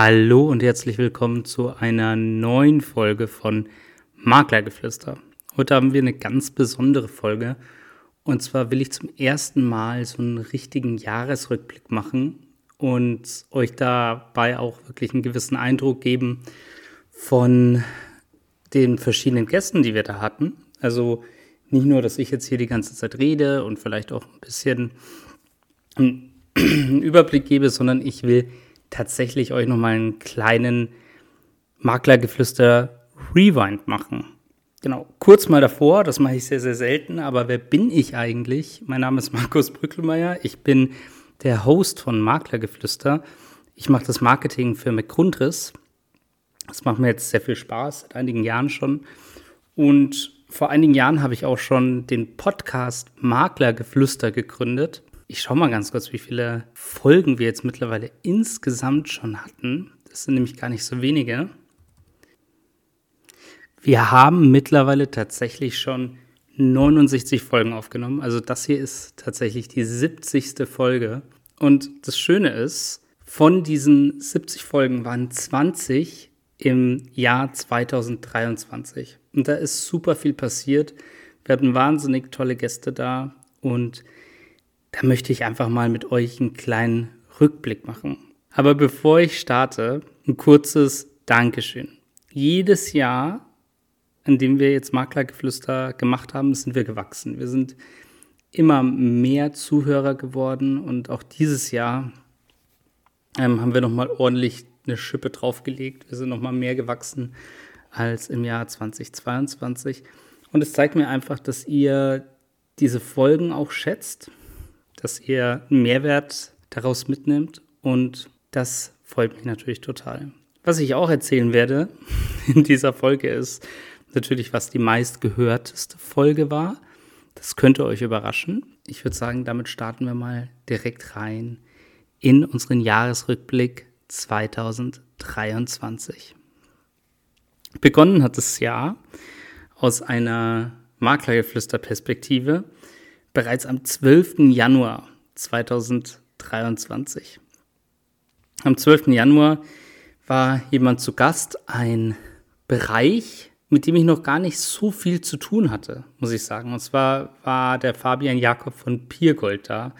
Hallo und herzlich willkommen zu einer neuen Folge von Maklergeflüster. Heute haben wir eine ganz besondere Folge. Und zwar will ich zum ersten Mal so einen richtigen Jahresrückblick machen und euch dabei auch wirklich einen gewissen Eindruck geben von den verschiedenen Gästen, die wir da hatten. Also nicht nur, dass ich jetzt hier die ganze Zeit rede und vielleicht auch ein bisschen einen Überblick gebe, sondern ich will tatsächlich euch nochmal einen kleinen Maklergeflüster Rewind machen. Genau, kurz mal davor, das mache ich sehr, sehr selten, aber wer bin ich eigentlich? Mein Name ist Markus Brückelmeier, ich bin der Host von Maklergeflüster. Ich mache das Marketing für McGrundriss. Das macht mir jetzt sehr viel Spaß, seit einigen Jahren schon. Und vor einigen Jahren habe ich auch schon den Podcast Maklergeflüster gegründet ich schaue mal ganz kurz, wie viele Folgen wir jetzt mittlerweile insgesamt schon hatten. Das sind nämlich gar nicht so wenige. Wir haben mittlerweile tatsächlich schon 69 Folgen aufgenommen. Also das hier ist tatsächlich die 70. Folge. Und das Schöne ist, von diesen 70 Folgen waren 20 im Jahr 2023. Und da ist super viel passiert. Wir hatten wahnsinnig tolle Gäste da und da möchte ich einfach mal mit euch einen kleinen Rückblick machen. Aber bevor ich starte, ein kurzes Dankeschön. Jedes Jahr, in dem wir jetzt Maklergeflüster gemacht haben, sind wir gewachsen. Wir sind immer mehr Zuhörer geworden und auch dieses Jahr ähm, haben wir nochmal ordentlich eine Schippe draufgelegt. Wir sind nochmal mehr gewachsen als im Jahr 2022. Und es zeigt mir einfach, dass ihr diese Folgen auch schätzt dass ihr Mehrwert daraus mitnimmt und das freut mich natürlich total. Was ich auch erzählen werde in dieser Folge ist natürlich, was die meistgehörteste Folge war. Das könnte euch überraschen. Ich würde sagen, damit starten wir mal direkt rein in unseren Jahresrückblick 2023. Begonnen hat das Jahr aus einer Maklergeflüster-Perspektive bereits am 12. Januar 2023. Am 12. Januar war jemand zu Gast, ein Bereich, mit dem ich noch gar nicht so viel zu tun hatte, muss ich sagen. Und zwar war der Fabian Jakob von Piergold da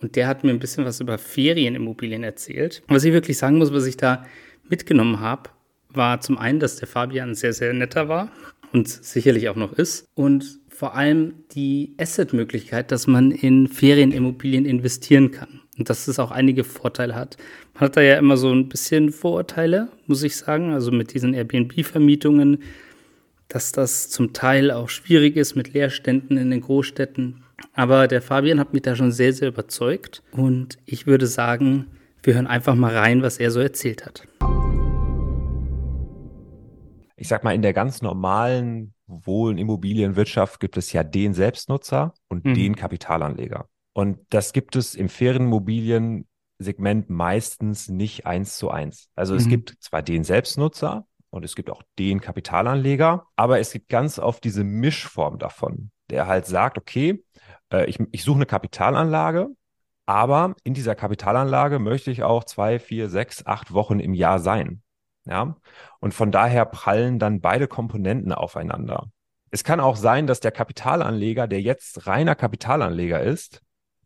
und der hat mir ein bisschen was über Ferienimmobilien erzählt. Was ich wirklich sagen muss, was ich da mitgenommen habe, war zum einen, dass der Fabian sehr, sehr netter war und sicherlich auch noch ist und vor allem die Asset-Möglichkeit, dass man in Ferienimmobilien investieren kann. Und dass es auch einige Vorteile hat. Man hat da ja immer so ein bisschen Vorurteile, muss ich sagen, also mit diesen Airbnb-Vermietungen, dass das zum Teil auch schwierig ist mit Leerständen in den Großstädten. Aber der Fabian hat mich da schon sehr, sehr überzeugt. Und ich würde sagen, wir hören einfach mal rein, was er so erzählt hat. Ich sag mal, in der ganz normalen Wohn Immobilienwirtschaft gibt es ja den Selbstnutzer und mhm. den Kapitalanleger. Und das gibt es im Ferienimmobilien-Segment meistens nicht eins zu eins. Also mhm. es gibt zwar den Selbstnutzer und es gibt auch den Kapitalanleger, aber es gibt ganz oft diese Mischform davon, der halt sagt, okay, äh, ich, ich suche eine Kapitalanlage, aber in dieser Kapitalanlage möchte ich auch zwei, vier, sechs, acht Wochen im Jahr sein. Ja, und von daher prallen dann beide Komponenten aufeinander. Es kann auch sein, dass der Kapitalanleger, der jetzt reiner Kapitalanleger ist,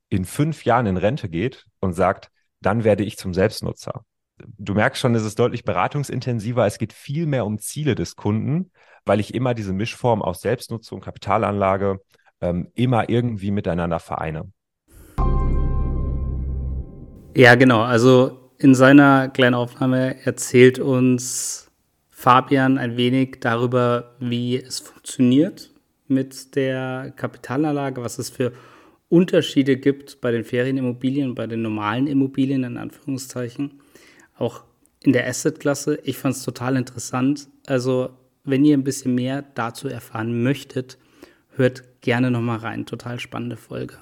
in fünf Jahren in Rente geht und sagt, dann werde ich zum Selbstnutzer. Du merkst schon, es ist deutlich beratungsintensiver. Es geht viel mehr um Ziele des Kunden, weil ich immer diese Mischform aus Selbstnutzung, Kapitalanlage ähm, immer irgendwie miteinander vereine. Ja, genau. Also in seiner kleinen Aufnahme erzählt uns Fabian ein wenig darüber, wie es funktioniert mit der Kapitalanlage, was es für Unterschiede gibt bei den Ferienimmobilien, bei den normalen Immobilien in Anführungszeichen, auch in der Assetklasse. Ich fand es total interessant. Also, wenn ihr ein bisschen mehr dazu erfahren möchtet, hört gerne nochmal rein. Total spannende Folge.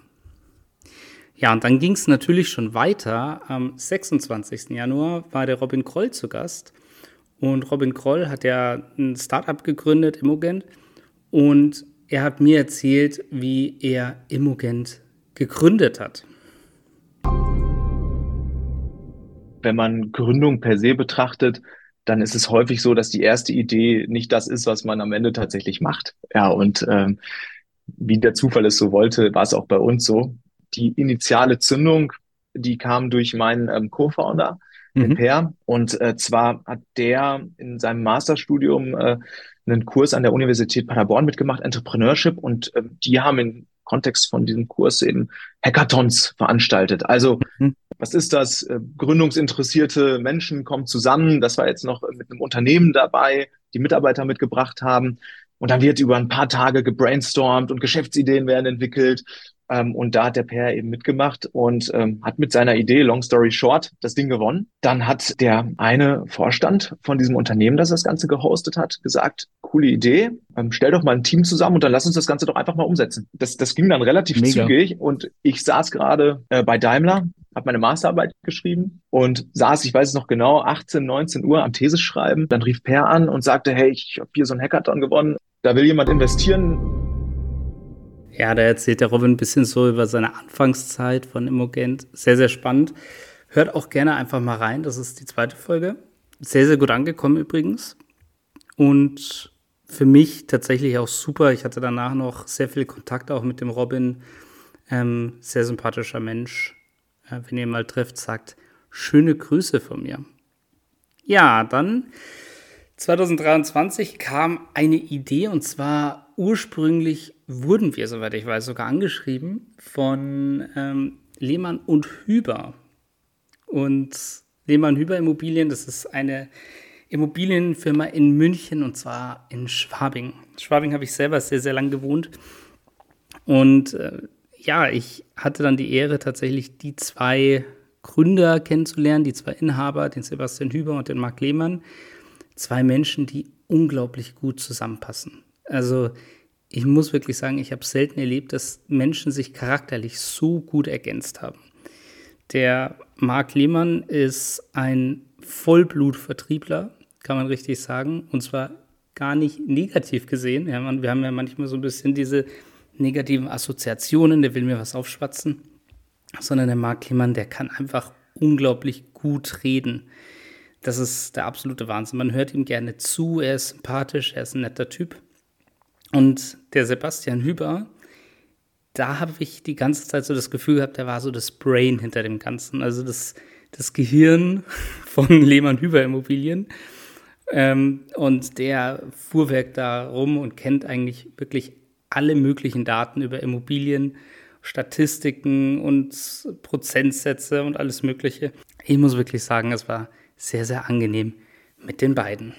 Ja, und dann ging es natürlich schon weiter. Am 26. Januar war der Robin Kroll zu Gast. Und Robin Kroll hat ja ein Startup gegründet, Immogent. Und er hat mir erzählt, wie er Immogent gegründet hat. wenn man Gründung per se betrachtet, dann ist es häufig so, dass die erste Idee nicht das ist, was man am Ende tatsächlich macht. Ja, und ähm, wie der Zufall es so wollte, war es auch bei uns so. Die initiale Zündung, die kam durch meinen ähm, Co-Founder, mhm. Per. Und äh, zwar hat der in seinem Masterstudium äh, einen Kurs an der Universität Paderborn mitgemacht, Entrepreneurship, und äh, die haben im Kontext von diesem Kurs eben Hackathons veranstaltet. Also mhm. was ist das? Äh, gründungsinteressierte Menschen kommen zusammen. Das war jetzt noch mit einem Unternehmen dabei, die Mitarbeiter mitgebracht haben. Und dann wird über ein paar Tage gebrainstormt und Geschäftsideen werden entwickelt. Ähm, und da hat der Per eben mitgemacht und ähm, hat mit seiner Idee, long story short, das Ding gewonnen. Dann hat der eine Vorstand von diesem Unternehmen, das das Ganze gehostet hat, gesagt, coole Idee, ähm, stell doch mal ein Team zusammen und dann lass uns das Ganze doch einfach mal umsetzen. Das, das ging dann relativ Mega. zügig und ich saß gerade äh, bei Daimler, habe meine Masterarbeit geschrieben und saß, ich weiß es noch genau, 18, 19 Uhr am Thesis schreiben. Dann rief Per an und sagte, hey, ich habe hier so ein Hackathon gewonnen, da will jemand investieren ja, da erzählt der Robin ein bisschen so über seine Anfangszeit von Immogent. Sehr, sehr spannend. Hört auch gerne einfach mal rein. Das ist die zweite Folge. Sehr, sehr gut angekommen übrigens. Und für mich tatsächlich auch super. Ich hatte danach noch sehr viel Kontakt auch mit dem Robin. Ähm, sehr sympathischer Mensch. Äh, wenn ihr ihn mal trifft, sagt schöne Grüße von mir. Ja, dann 2023 kam eine Idee und zwar ursprünglich wurden wir, soweit ich weiß, sogar angeschrieben von ähm, Lehmann und Hüber. Und Lehmann Hüber Immobilien, das ist eine Immobilienfirma in München und zwar in Schwabing. Schwabing habe ich selber sehr, sehr lang gewohnt. Und äh, ja, ich hatte dann die Ehre, tatsächlich die zwei Gründer kennenzulernen, die zwei Inhaber, den Sebastian Hüber und den Marc Lehmann. Zwei Menschen, die unglaublich gut zusammenpassen. Also ich muss wirklich sagen, ich habe selten erlebt, dass Menschen sich charakterlich so gut ergänzt haben. Der Marc Lehmann ist ein Vollblutvertriebler, kann man richtig sagen, und zwar gar nicht negativ gesehen. Ja, wir haben ja manchmal so ein bisschen diese negativen Assoziationen, der will mir was aufschwatzen, sondern der Marc Lehmann, der kann einfach unglaublich gut reden. Das ist der absolute Wahnsinn. Man hört ihm gerne zu, er ist sympathisch, er ist ein netter Typ. Und der Sebastian Hüber, da habe ich die ganze Zeit so das Gefühl gehabt, der war so das Brain hinter dem Ganzen, also das, das Gehirn von Lehmann Hüber Immobilien. Ähm, und der fuhrwerk da rum und kennt eigentlich wirklich alle möglichen Daten über Immobilien, Statistiken und Prozentsätze und alles Mögliche. Ich muss wirklich sagen, es war sehr, sehr angenehm mit den beiden.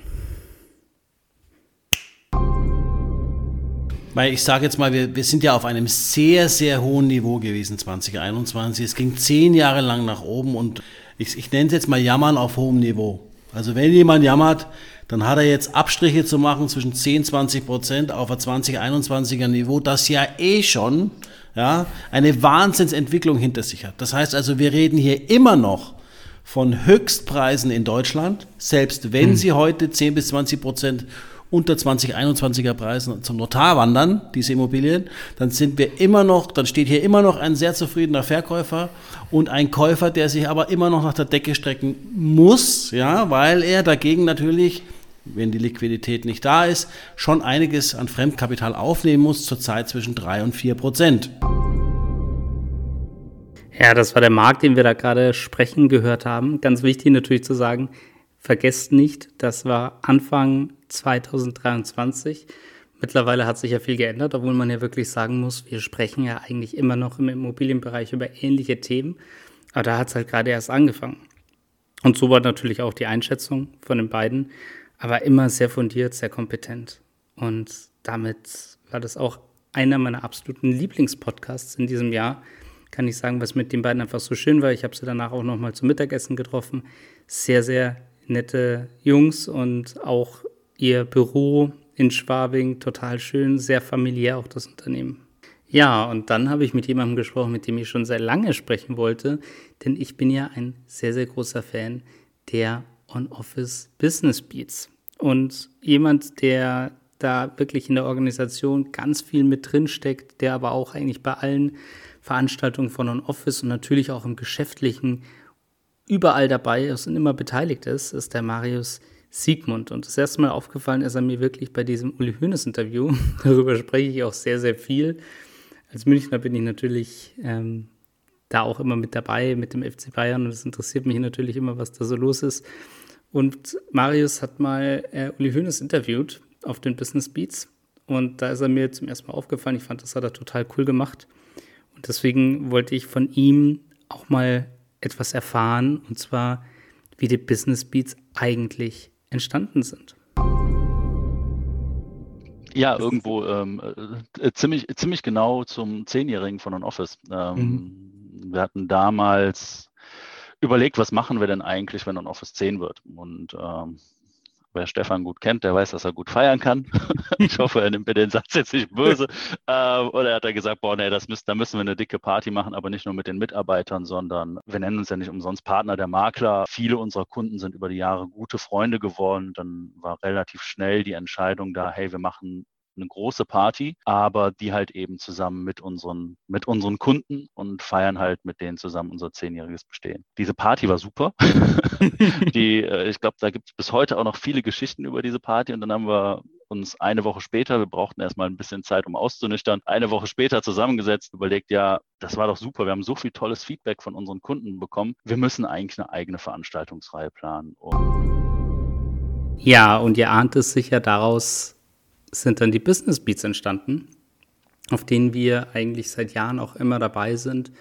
Weil ich sage jetzt mal, wir, wir sind ja auf einem sehr, sehr hohen Niveau gewesen 2021. Es ging zehn Jahre lang nach oben und ich, ich nenne es jetzt mal Jammern auf hohem Niveau. Also wenn jemand jammert, dann hat er jetzt Abstriche zu machen zwischen 10, 20 Prozent auf ein 2021er Niveau, das ja eh schon ja, eine Wahnsinnsentwicklung hinter sich hat. Das heißt also, wir reden hier immer noch von Höchstpreisen in Deutschland, selbst wenn hm. sie heute 10 bis 20 Prozent unter 2021er Preisen zum Notar wandern, diese Immobilien, dann sind wir immer noch, dann steht hier immer noch ein sehr zufriedener Verkäufer und ein Käufer, der sich aber immer noch nach der Decke strecken muss, ja, weil er dagegen natürlich wenn die Liquidität nicht da ist, schon einiges an Fremdkapital aufnehmen muss, zurzeit zwischen 3 und 4 Prozent. Ja, das war der Markt, den wir da gerade sprechen gehört haben. Ganz wichtig natürlich zu sagen, vergesst nicht, das war Anfang 2023. Mittlerweile hat sich ja viel geändert, obwohl man ja wirklich sagen muss, wir sprechen ja eigentlich immer noch im Immobilienbereich über ähnliche Themen. Aber da hat es halt gerade erst angefangen. Und so war natürlich auch die Einschätzung von den beiden, aber immer sehr fundiert, sehr kompetent. Und damit war das auch einer meiner absoluten Lieblingspodcasts in diesem Jahr. Kann ich sagen, was mit den beiden einfach so schön war. Ich habe sie danach auch nochmal zum Mittagessen getroffen. Sehr, sehr nette Jungs und auch ihr Büro in Schwabing total schön, sehr familiär auch das Unternehmen. Ja, und dann habe ich mit jemandem gesprochen, mit dem ich schon sehr lange sprechen wollte, denn ich bin ja ein sehr, sehr großer Fan der On-Office Business Beats. Und jemand, der da wirklich in der Organisation ganz viel mit drin steckt, der aber auch eigentlich bei allen Veranstaltungen von On-Office und natürlich auch im Geschäftlichen überall dabei ist und immer beteiligt ist, ist der Marius Siegmund. Und das erste Mal aufgefallen ist er mir wirklich bei diesem Uli Hoeneß Interview. Darüber spreche ich auch sehr, sehr viel. Als Münchner bin ich natürlich ähm, da auch immer mit dabei mit dem FC Bayern und es interessiert mich natürlich immer, was da so los ist. Und Marius hat mal äh, Uli Hoeneß interviewt auf den Business Beats und da ist er mir zum ersten Mal aufgefallen. Ich fand, das hat er total cool gemacht. Und deswegen wollte ich von ihm auch mal etwas erfahren, und zwar, wie die Business Beats eigentlich entstanden sind. Ja, irgendwo ähm, äh, ziemlich, ziemlich genau zum Zehnjährigen von On-Office. Ähm, mhm. Wir hatten damals überlegt, was machen wir denn eigentlich, wenn On-Office 10 wird? Und ähm, wer Stefan gut kennt, der weiß, dass er gut feiern kann. ich hoffe, er nimmt mir den Satz jetzt nicht böse. ähm, oder er hat er gesagt, boah, nee, das müssen, da müssen wir eine dicke Party machen, aber nicht nur mit den Mitarbeitern, sondern wir nennen uns ja nicht umsonst Partner der Makler. Viele unserer Kunden sind über die Jahre gute Freunde geworden. Dann war relativ schnell die Entscheidung da, hey, wir machen eine große Party, aber die halt eben zusammen mit unseren, mit unseren Kunden und feiern halt mit denen zusammen unser zehnjähriges Bestehen. Diese Party war super. die, äh, ich glaube, da gibt es bis heute auch noch viele Geschichten über diese Party und dann haben wir uns eine Woche später, wir brauchten erstmal ein bisschen Zeit, um auszunüchtern, eine Woche später zusammengesetzt, überlegt, ja, das war doch super, wir haben so viel tolles Feedback von unseren Kunden bekommen, wir müssen eigentlich eine eigene Veranstaltungsreihe planen. Und ja, und ihr ahnt es sicher daraus, sind dann die Business Beats entstanden, auf denen wir eigentlich seit Jahren auch immer dabei sind,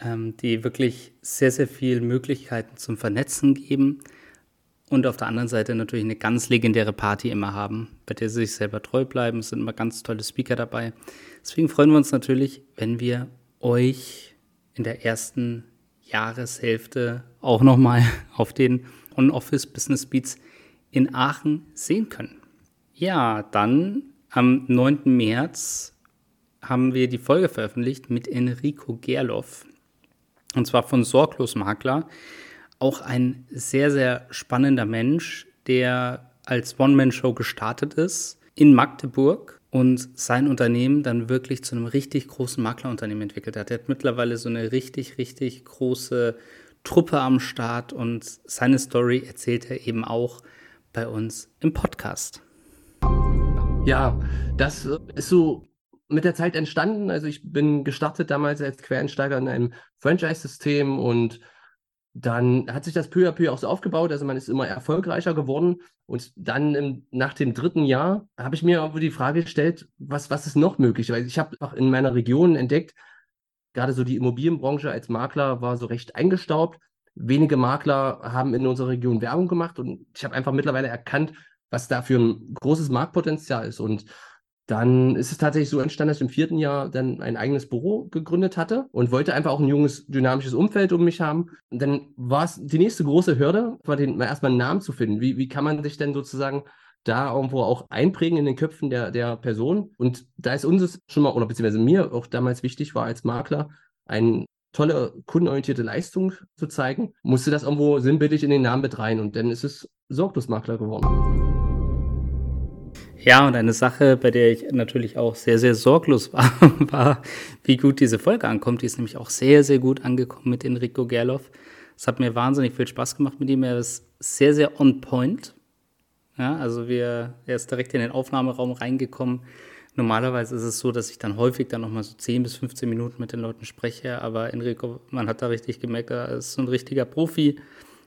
ähm, die wirklich sehr, sehr viele Möglichkeiten zum Vernetzen geben und auf der anderen Seite natürlich eine ganz legendäre Party immer haben, bei der sie sich selber treu bleiben. Es sind immer ganz tolle Speaker dabei. Deswegen freuen wir uns natürlich, wenn wir euch in der ersten Jahreshälfte auch nochmal auf den On-Office Business Beats in Aachen sehen können. Ja, dann am 9. März haben wir die Folge veröffentlicht mit Enrico Gerloff. Und zwar von Sorglos Makler. Auch ein sehr, sehr spannender Mensch, der als One-Man-Show gestartet ist in Magdeburg und sein Unternehmen dann wirklich zu einem richtig großen Maklerunternehmen entwickelt hat. Er hat mittlerweile so eine richtig, richtig große Truppe am Start und seine Story erzählt er eben auch bei uns im Podcast. Ja, das ist so mit der Zeit entstanden. Also ich bin gestartet damals als Quereinsteiger in einem Franchise-System und dann hat sich das peu à peu auch so aufgebaut. Also man ist immer erfolgreicher geworden. Und dann im, nach dem dritten Jahr habe ich mir die Frage gestellt, was, was ist noch möglich? Weil ich habe auch in meiner Region entdeckt, gerade so die Immobilienbranche als Makler war so recht eingestaubt. Wenige Makler haben in unserer Region Werbung gemacht und ich habe einfach mittlerweile erkannt, was da für ein großes Marktpotenzial ist. Und dann ist es tatsächlich so entstanden, dass ich im vierten Jahr dann ein eigenes Büro gegründet hatte und wollte einfach auch ein junges, dynamisches Umfeld um mich haben. Und dann war es die nächste große Hürde, den, erstmal einen Namen zu finden. Wie, wie kann man sich denn sozusagen da irgendwo auch einprägen in den Köpfen der, der Person? Und da ist uns schon mal, oder beziehungsweise mir auch damals wichtig war als Makler, eine tolle kundenorientierte Leistung zu zeigen, musste das irgendwo sinnbildlich in den Namen mit rein. Und dann ist es Sorglosmakler geworden. Ja, und eine Sache, bei der ich natürlich auch sehr, sehr sorglos war, war, wie gut diese Folge ankommt. Die ist nämlich auch sehr, sehr gut angekommen mit Enrico Gerloff. Es hat mir wahnsinnig viel Spaß gemacht mit ihm. Er ist sehr, sehr on point. Ja, also wir, er ist direkt in den Aufnahmeraum reingekommen. Normalerweise ist es so, dass ich dann häufig dann nochmal so 10 bis 15 Minuten mit den Leuten spreche, aber Enrico, man hat da richtig gemerkt, er ist so ein richtiger Profi.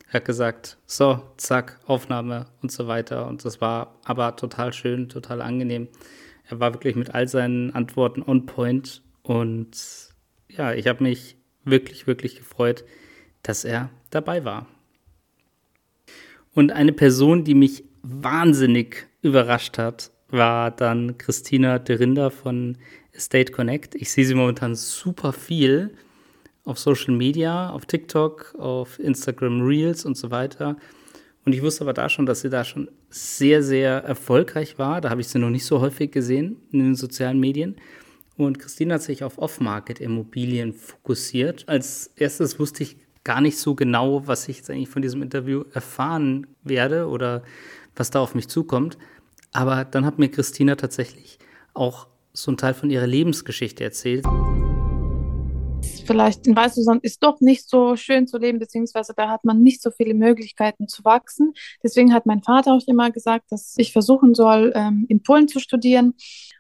Er hat gesagt, so, zack, Aufnahme und so weiter. Und das war aber total schön, total angenehm. Er war wirklich mit all seinen Antworten on point. Und ja, ich habe mich wirklich, wirklich gefreut, dass er dabei war. Und eine Person, die mich wahnsinnig überrascht hat, war dann Christina Derinder von Estate Connect. Ich sehe sie momentan super viel auf Social Media, auf TikTok, auf Instagram Reels und so weiter. Und ich wusste aber da schon, dass sie da schon sehr, sehr erfolgreich war. Da habe ich sie noch nicht so häufig gesehen in den sozialen Medien. Und Christine hat sich auf Off-Market-Immobilien fokussiert. Als erstes wusste ich gar nicht so genau, was ich jetzt eigentlich von diesem Interview erfahren werde oder was da auf mich zukommt. Aber dann hat mir Christina tatsächlich auch so einen Teil von ihrer Lebensgeschichte erzählt vielleicht in Weißrussland ist doch nicht so schön zu leben, beziehungsweise da hat man nicht so viele Möglichkeiten zu wachsen. Deswegen hat mein Vater auch immer gesagt, dass ich versuchen soll, ähm, in Polen zu studieren.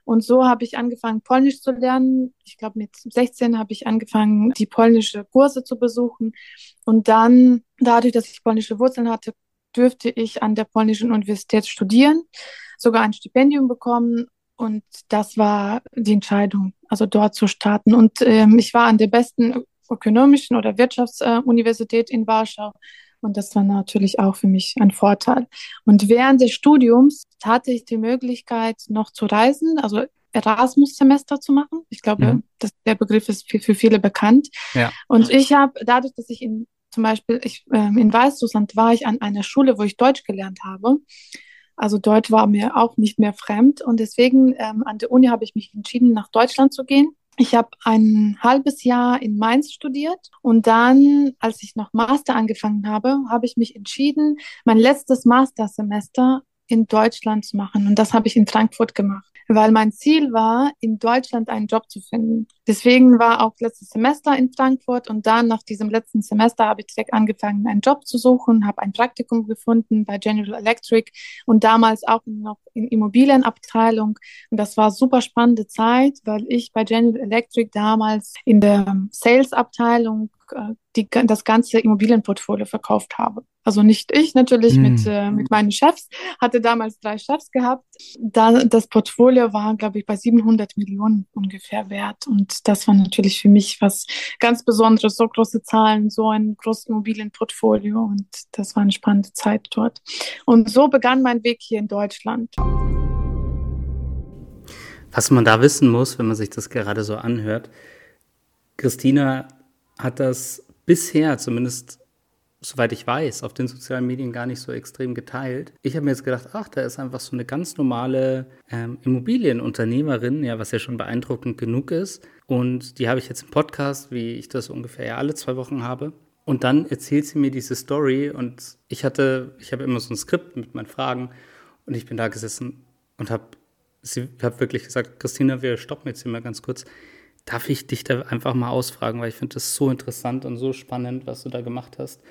Und so habe ich angefangen, Polnisch zu lernen. Ich glaube, mit 16 habe ich angefangen, die polnische Kurse zu besuchen. Und dann, dadurch, dass ich polnische Wurzeln hatte, dürfte ich an der polnischen Universität studieren, sogar ein Stipendium bekommen. Und das war die Entscheidung, also dort zu starten. Und ähm, ich war an der besten ökonomischen oder Wirtschaftsuniversität in Warschau. Und das war natürlich auch für mich ein Vorteil. Und während des Studiums hatte ich die Möglichkeit, noch zu reisen, also Erasmus-Semester zu machen. Ich glaube, mhm. das, der Begriff ist für, für viele bekannt. Ja. Und ich habe, dadurch, dass ich in, zum Beispiel ich, ähm, in Weißrussland war ich an einer Schule, wo ich Deutsch gelernt habe. Also Deutsch war mir auch nicht mehr fremd und deswegen ähm, an der Uni habe ich mich entschieden, nach Deutschland zu gehen. Ich habe ein halbes Jahr in Mainz studiert und dann, als ich noch Master angefangen habe, habe ich mich entschieden, mein letztes Mastersemester in Deutschland zu machen. Und das habe ich in Frankfurt gemacht weil mein Ziel war, in Deutschland einen Job zu finden. Deswegen war auch letztes Semester in Frankfurt und dann nach diesem letzten Semester habe ich direkt angefangen, einen Job zu suchen, habe ein Praktikum gefunden bei General Electric und damals auch noch in Immobilienabteilung. Und das war super spannende Zeit, weil ich bei General Electric damals in der Sales-Abteilung die, das ganze Immobilienportfolio verkauft habe. Also nicht ich, natürlich mm. mit, äh, mit meinen Chefs, hatte damals drei Chefs gehabt. Da, das Portfolio war, glaube ich, bei 700 Millionen ungefähr wert. Und das war natürlich für mich was ganz Besonderes, so große Zahlen, so ein großes Immobilienportfolio. Und das war eine spannende Zeit dort. Und so begann mein Weg hier in Deutschland. Was man da wissen muss, wenn man sich das gerade so anhört, Christina hat das bisher zumindest soweit ich weiß, auf den sozialen Medien gar nicht so extrem geteilt. Ich habe mir jetzt gedacht, ach, da ist einfach so eine ganz normale ähm, Immobilienunternehmerin, ja, was ja schon beeindruckend genug ist. Und die habe ich jetzt im Podcast, wie ich das ungefähr ja alle zwei Wochen habe. Und dann erzählt sie mir diese Story und ich hatte, ich habe immer so ein Skript mit meinen Fragen und ich bin da gesessen und habe sie habe wirklich gesagt, Christina, wir stoppen jetzt hier mal ganz kurz darf ich dich da einfach mal ausfragen, weil ich finde das so interessant und so spannend, was du da gemacht hast.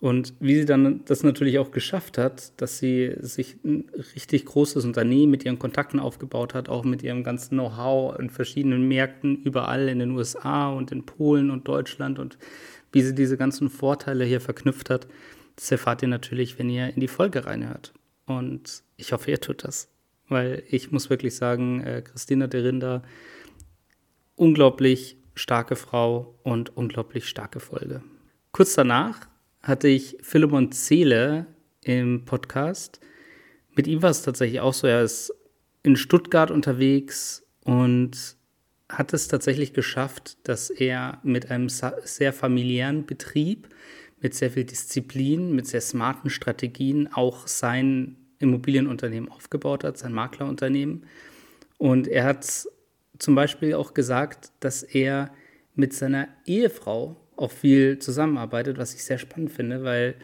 Und wie sie dann das natürlich auch geschafft hat, dass sie sich ein richtig großes Unternehmen mit ihren Kontakten aufgebaut hat, auch mit ihrem ganzen Know-how in verschiedenen Märkten, überall in den USA und in Polen und Deutschland und wie sie diese ganzen Vorteile hier verknüpft hat, das erfahrt ihr natürlich, wenn ihr in die Folge reinhört. Und ich hoffe, ihr tut das, weil ich muss wirklich sagen, äh, Christina de Rinder, unglaublich starke Frau und unglaublich starke Folge. Kurz danach hatte ich Philemon Zehle im Podcast. Mit ihm war es tatsächlich auch so, er ist in Stuttgart unterwegs und hat es tatsächlich geschafft, dass er mit einem sehr familiären Betrieb, mit sehr viel Disziplin, mit sehr smarten Strategien auch sein Immobilienunternehmen aufgebaut hat, sein Maklerunternehmen. Und er hat zum Beispiel auch gesagt, dass er mit seiner Ehefrau auch viel zusammenarbeitet, was ich sehr spannend finde, weil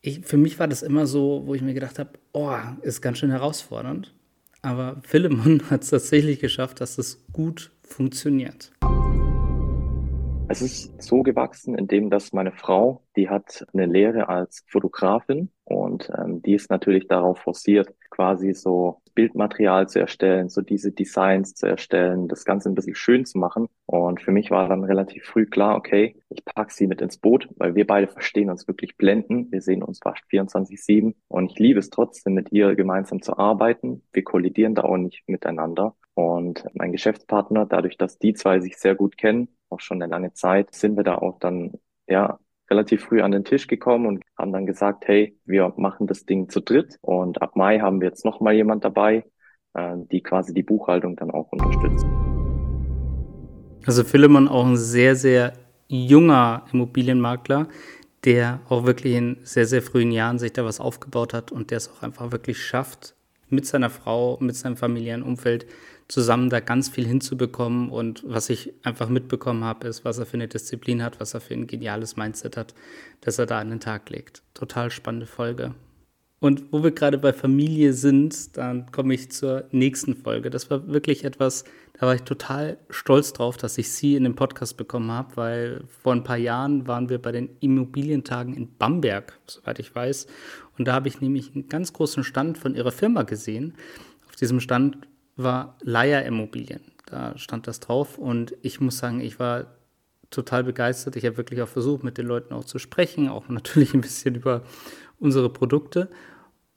ich, für mich war das immer so, wo ich mir gedacht habe, oh, ist ganz schön herausfordernd. Aber Philemon hat es tatsächlich geschafft, dass es gut funktioniert. Es ist so gewachsen, indem dass meine Frau, die hat eine Lehre als Fotografin und ähm, die ist natürlich darauf forciert, quasi so Bildmaterial zu erstellen, so diese Designs zu erstellen, das Ganze ein bisschen schön zu machen. Und für mich war dann relativ früh klar, okay, ich pack sie mit ins Boot, weil wir beide verstehen uns wirklich blenden. Wir sehen uns fast 24-7 und ich liebe es trotzdem, mit ihr gemeinsam zu arbeiten. Wir kollidieren da auch nicht miteinander. Und mein Geschäftspartner, dadurch, dass die zwei sich sehr gut kennen, auch schon eine lange Zeit, sind wir da auch dann ja relativ früh an den Tisch gekommen und haben dann gesagt, hey, wir machen das Ding zu dritt und ab Mai haben wir jetzt noch mal jemand dabei, äh, die quasi die Buchhaltung dann auch unterstützt. Also Philemon auch ein sehr, sehr junger Immobilienmakler, der auch wirklich in sehr, sehr frühen Jahren sich da was aufgebaut hat und der es auch einfach wirklich schafft, mit seiner Frau, mit seinem familiären Umfeld zusammen da ganz viel hinzubekommen. Und was ich einfach mitbekommen habe, ist, was er für eine Disziplin hat, was er für ein geniales Mindset hat, das er da an den Tag legt. Total spannende Folge. Und wo wir gerade bei Familie sind, dann komme ich zur nächsten Folge. Das war wirklich etwas, da war ich total stolz drauf, dass ich sie in den Podcast bekommen habe, weil vor ein paar Jahren waren wir bei den Immobilientagen in Bamberg, soweit ich weiß. Und da habe ich nämlich einen ganz großen Stand von ihrer Firma gesehen. Auf diesem Stand war Leier Immobilien. Da stand das drauf und ich muss sagen, ich war total begeistert. Ich habe wirklich auch versucht, mit den Leuten auch zu sprechen, auch natürlich ein bisschen über unsere Produkte.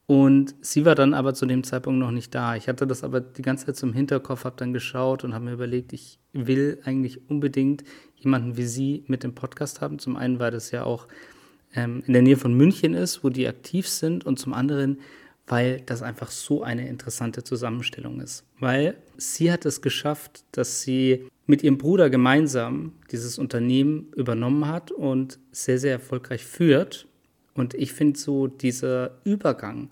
Und sie war dann aber zu dem Zeitpunkt noch nicht da. Ich hatte das aber die ganze Zeit zum Hinterkopf, habe dann geschaut und habe mir überlegt, ich will eigentlich unbedingt jemanden wie sie mit dem Podcast haben. Zum einen, weil das ja auch ähm, in der Nähe von München ist, wo die aktiv sind und zum anderen, weil das einfach so eine interessante Zusammenstellung ist. Weil sie hat es geschafft, dass sie mit ihrem Bruder gemeinsam dieses Unternehmen übernommen hat und sehr, sehr erfolgreich führt und ich finde so dieser Übergang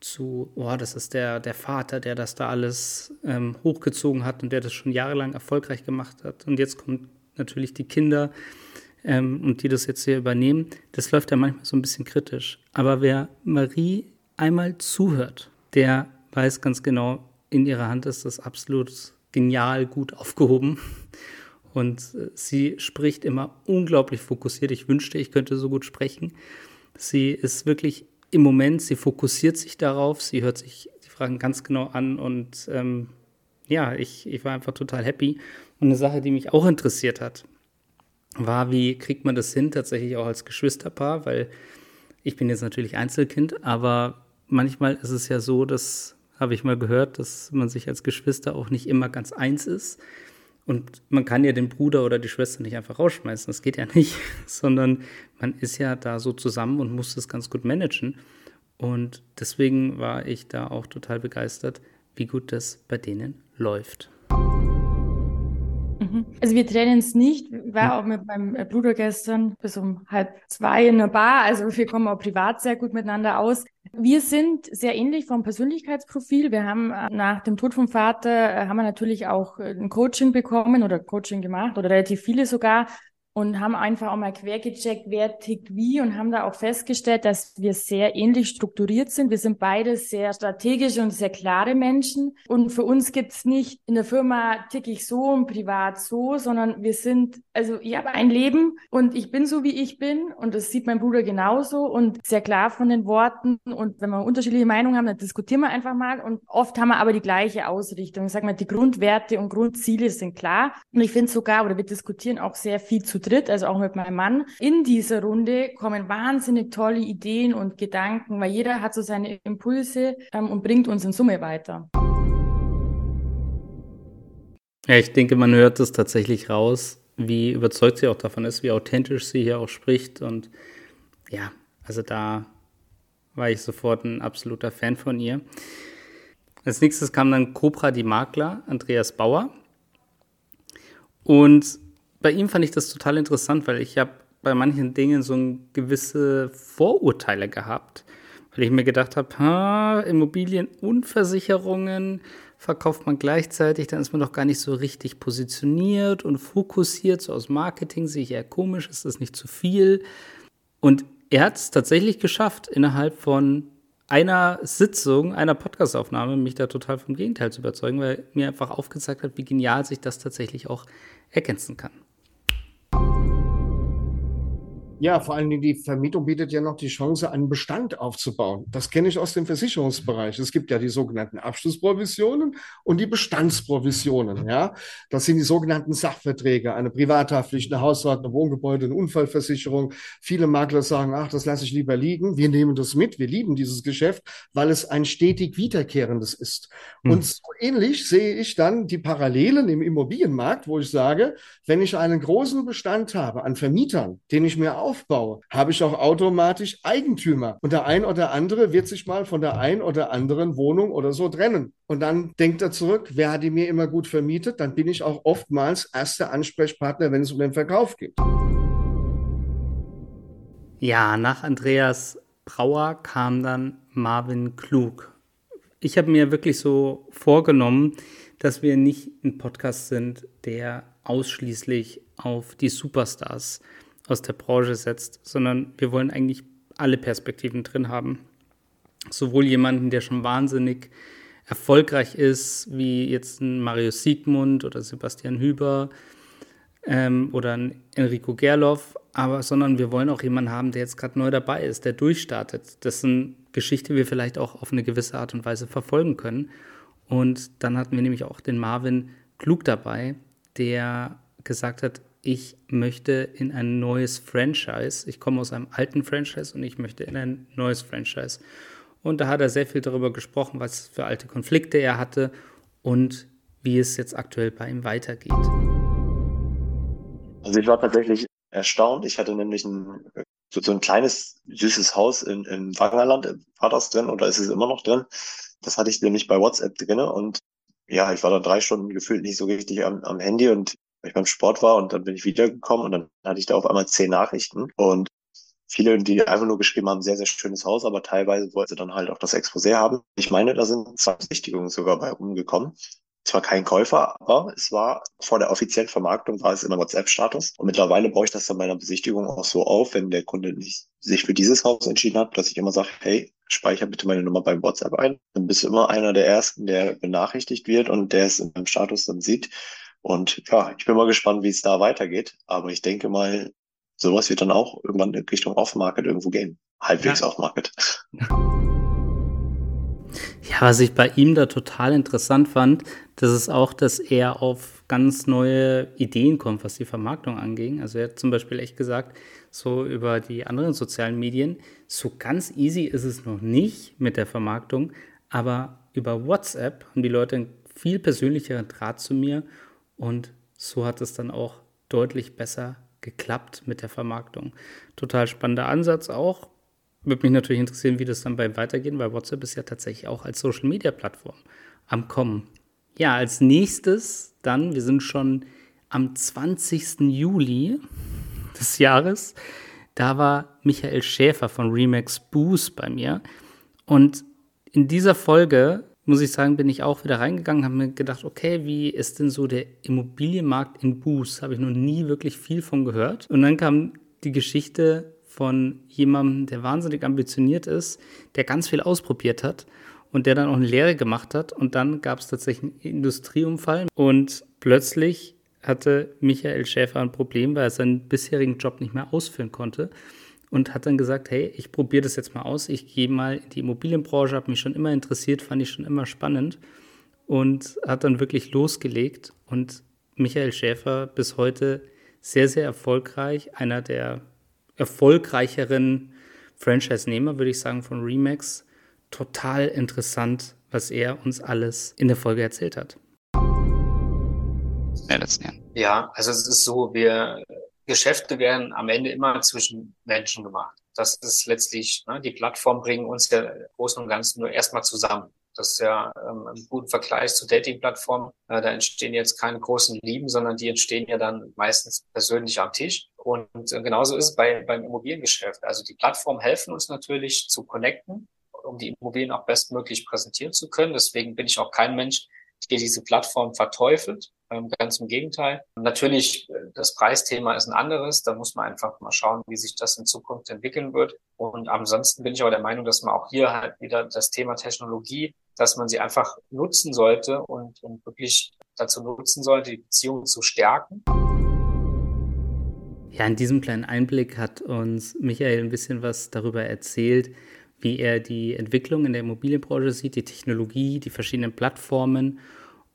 zu, oh, das ist der, der Vater, der das da alles ähm, hochgezogen hat und der das schon jahrelang erfolgreich gemacht hat. Und jetzt kommen natürlich die Kinder ähm, und die das jetzt hier übernehmen. Das läuft ja manchmal so ein bisschen kritisch. Aber wer Marie einmal zuhört, der weiß ganz genau, in ihrer Hand ist das absolut genial gut aufgehoben. Und äh, sie spricht immer unglaublich fokussiert. Ich wünschte, ich könnte so gut sprechen. Sie ist wirklich im Moment, sie fokussiert sich darauf, sie hört sich die Fragen ganz genau an und ähm, ja, ich, ich war einfach total happy. Und eine Sache, die mich auch interessiert hat, war, wie kriegt man das hin, tatsächlich auch als Geschwisterpaar, weil ich bin jetzt natürlich Einzelkind, aber manchmal ist es ja so, dass habe ich mal gehört, dass man sich als Geschwister auch nicht immer ganz eins ist. Und man kann ja den Bruder oder die Schwester nicht einfach rausschmeißen, das geht ja nicht, sondern man ist ja da so zusammen und muss das ganz gut managen. Und deswegen war ich da auch total begeistert, wie gut das bei denen läuft. Mhm. Also wir trennen es nicht. Ich war auch mit meinem Bruder gestern bis um halb zwei in der Bar. Also wir kommen auch privat sehr gut miteinander aus. Wir sind sehr ähnlich vom Persönlichkeitsprofil. Wir haben äh, nach dem Tod vom Vater äh, haben wir natürlich auch äh, ein Coaching bekommen oder Coaching gemacht oder relativ viele sogar und haben einfach auch mal quergecheckt, wer tickt wie und haben da auch festgestellt, dass wir sehr ähnlich strukturiert sind. Wir sind beide sehr strategische und sehr klare Menschen. Und für uns gibt's nicht in der Firma tick ich so und privat so, sondern wir sind, also ich habe ein Leben und ich bin so, wie ich bin. Und das sieht mein Bruder genauso und sehr klar von den Worten. Und wenn wir unterschiedliche Meinungen haben, dann diskutieren wir einfach mal. Und oft haben wir aber die gleiche Ausrichtung. Ich sag mal, die Grundwerte und Grundziele sind klar. Und ich finde sogar, oder wir diskutieren auch sehr viel zu dritt, also auch mit meinem Mann. In dieser Runde kommen wahnsinnig tolle Ideen und Gedanken, weil jeder hat so seine Impulse ähm, und bringt uns in Summe weiter. Ja, ich denke, man hört es tatsächlich raus, wie überzeugt sie auch davon ist, wie authentisch sie hier auch spricht. Und ja, also da war ich sofort ein absoluter Fan von ihr. Als nächstes kam dann Cobra die Makler, Andreas Bauer. Und bei ihm fand ich das total interessant, weil ich habe bei manchen Dingen so gewisse Vorurteile gehabt, weil ich mir gedacht habe, Immobilien und Versicherungen verkauft man gleichzeitig, dann ist man doch gar nicht so richtig positioniert und fokussiert. So aus Marketing sehe ich eher komisch, ist das nicht zu viel? Und er hat es tatsächlich geschafft, innerhalb von einer Sitzung, einer Podcastaufnahme, mich da total vom Gegenteil zu überzeugen, weil er mir einfach aufgezeigt hat, wie genial sich das tatsächlich auch ergänzen kann. Ja, vor allen Dingen die Vermietung bietet ja noch die Chance, einen Bestand aufzubauen. Das kenne ich aus dem Versicherungsbereich. Es gibt ja die sogenannten Abschlussprovisionen und die Bestandsprovisionen. Ja, das sind die sogenannten Sachverträge, eine Privathaftpflicht, eine Hausrat, eine Wohngebäude, eine Unfallversicherung. Viele Makler sagen, ach, das lasse ich lieber liegen. Wir nehmen das mit. Wir lieben dieses Geschäft, weil es ein stetig wiederkehrendes ist. Hm. Und so ähnlich sehe ich dann die Parallelen im Immobilienmarkt, wo ich sage, wenn ich einen großen Bestand habe an Vermietern, den ich mir auf aufbaue, habe ich auch automatisch Eigentümer. Und der ein oder andere wird sich mal von der ein oder anderen Wohnung oder so trennen. Und dann denkt er zurück, wer hat die mir immer gut vermietet? Dann bin ich auch oftmals erster Ansprechpartner, wenn es um den Verkauf geht. Ja, nach Andreas Brauer kam dann Marvin Klug. Ich habe mir wirklich so vorgenommen, dass wir nicht ein Podcast sind, der ausschließlich auf die Superstars aus der Branche setzt, sondern wir wollen eigentlich alle Perspektiven drin haben. sowohl jemanden, der schon wahnsinnig erfolgreich ist, wie jetzt ein Mario Siegmund oder Sebastian Hüber ähm, oder ein Enrico Gerloff, aber sondern wir wollen auch jemanden haben, der jetzt gerade neu dabei ist, der durchstartet, dessen Geschichte wir vielleicht auch auf eine gewisse Art und Weise verfolgen können. Und dann hatten wir nämlich auch den Marvin Klug dabei, der gesagt hat, ich möchte in ein neues Franchise. Ich komme aus einem alten Franchise und ich möchte in ein neues Franchise. Und da hat er sehr viel darüber gesprochen, was für alte Konflikte er hatte und wie es jetzt aktuell bei ihm weitergeht. Also ich war tatsächlich erstaunt. Ich hatte nämlich ein, so, so ein kleines, süßes Haus in, im Wangerland, war das drin oder ist es immer noch drin? Das hatte ich nämlich bei WhatsApp drin und ja, ich war da drei Stunden gefühlt nicht so richtig am, am Handy und weil ich beim Sport war und dann bin ich wiedergekommen und dann hatte ich da auf einmal zehn Nachrichten und viele, die einfach nur geschrieben haben, sehr, sehr schönes Haus, aber teilweise wollten sie dann halt auch das Exposé haben. Ich meine, da sind zwei Besichtigungen sogar bei rumgekommen. Es war kein Käufer, aber es war vor der offiziellen Vermarktung war es immer WhatsApp-Status. Und mittlerweile baue ich das dann bei einer Besichtigung auch so auf, wenn der Kunde nicht sich für dieses Haus entschieden hat, dass ich immer sage, hey, speicher bitte meine Nummer beim WhatsApp ein. Dann bist du immer einer der ersten, der benachrichtigt wird und der es in deinem Status dann sieht. Und ja, ich bin mal gespannt, wie es da weitergeht. Aber ich denke mal, sowas wird dann auch irgendwann in Richtung Off-Market irgendwo gehen. Halbwegs ja. Off-Market. Ja, was ich bei ihm da total interessant fand, das ist auch, dass er auf ganz neue Ideen kommt, was die Vermarktung angeht. Also er hat zum Beispiel echt gesagt, so über die anderen sozialen Medien, so ganz easy ist es noch nicht mit der Vermarktung, aber über WhatsApp haben die Leute einen viel persönlicheren Draht zu mir und so hat es dann auch deutlich besser geklappt mit der Vermarktung. Total spannender Ansatz auch. Würde mich natürlich interessieren, wie das dann bei weitergeht, weil WhatsApp ist ja tatsächlich auch als Social Media Plattform am Kommen. Ja, als nächstes dann, wir sind schon am 20. Juli des Jahres, da war Michael Schäfer von Remax Boost bei mir. Und in dieser Folge muss ich sagen, bin ich auch wieder reingegangen, habe mir gedacht, okay, wie ist denn so der Immobilienmarkt in Boost? Habe ich noch nie wirklich viel von gehört. Und dann kam die Geschichte von jemandem, der wahnsinnig ambitioniert ist, der ganz viel ausprobiert hat und der dann auch eine Lehre gemacht hat. Und dann gab es tatsächlich einen Industrieunfall und plötzlich hatte Michael Schäfer ein Problem, weil er seinen bisherigen Job nicht mehr ausführen konnte und hat dann gesagt, hey, ich probiere das jetzt mal aus, ich gehe mal in die Immobilienbranche, habe mich schon immer interessiert, fand ich schon immer spannend und hat dann wirklich losgelegt und Michael Schäfer bis heute sehr, sehr erfolgreich, einer der erfolgreicheren Franchise-Nehmer, würde ich sagen, von Remax. Total interessant, was er uns alles in der Folge erzählt hat. In den letzten Jahren. Ja, also es ist so, wir Geschäfte werden am Ende immer zwischen Menschen gemacht. Das ist letztlich, ne, die Plattformen bringen uns ja im Großen und Ganzen nur erstmal zusammen. Das ist ja ähm, ein guter Vergleich zu Dating-Plattformen. Äh, da entstehen jetzt keine großen Lieben, sondern die entstehen ja dann meistens persönlich am Tisch. Und äh, genauso ist es bei, beim Immobiliengeschäft. Also die Plattformen helfen uns natürlich zu connecten, um die Immobilien auch bestmöglich präsentieren zu können. Deswegen bin ich auch kein Mensch, der diese Plattform verteufelt. Ähm, ganz im Gegenteil. Natürlich, äh, das Preisthema ist ein anderes. Da muss man einfach mal schauen, wie sich das in Zukunft entwickeln wird. Und ansonsten bin ich aber der Meinung, dass man auch hier halt wieder das Thema Technologie, dass man sie einfach nutzen sollte und, und wirklich dazu nutzen sollte, die Beziehung zu stärken. Ja, in diesem kleinen Einblick hat uns Michael ein bisschen was darüber erzählt, wie er die Entwicklung in der Immobilienbranche sieht, die Technologie, die verschiedenen Plattformen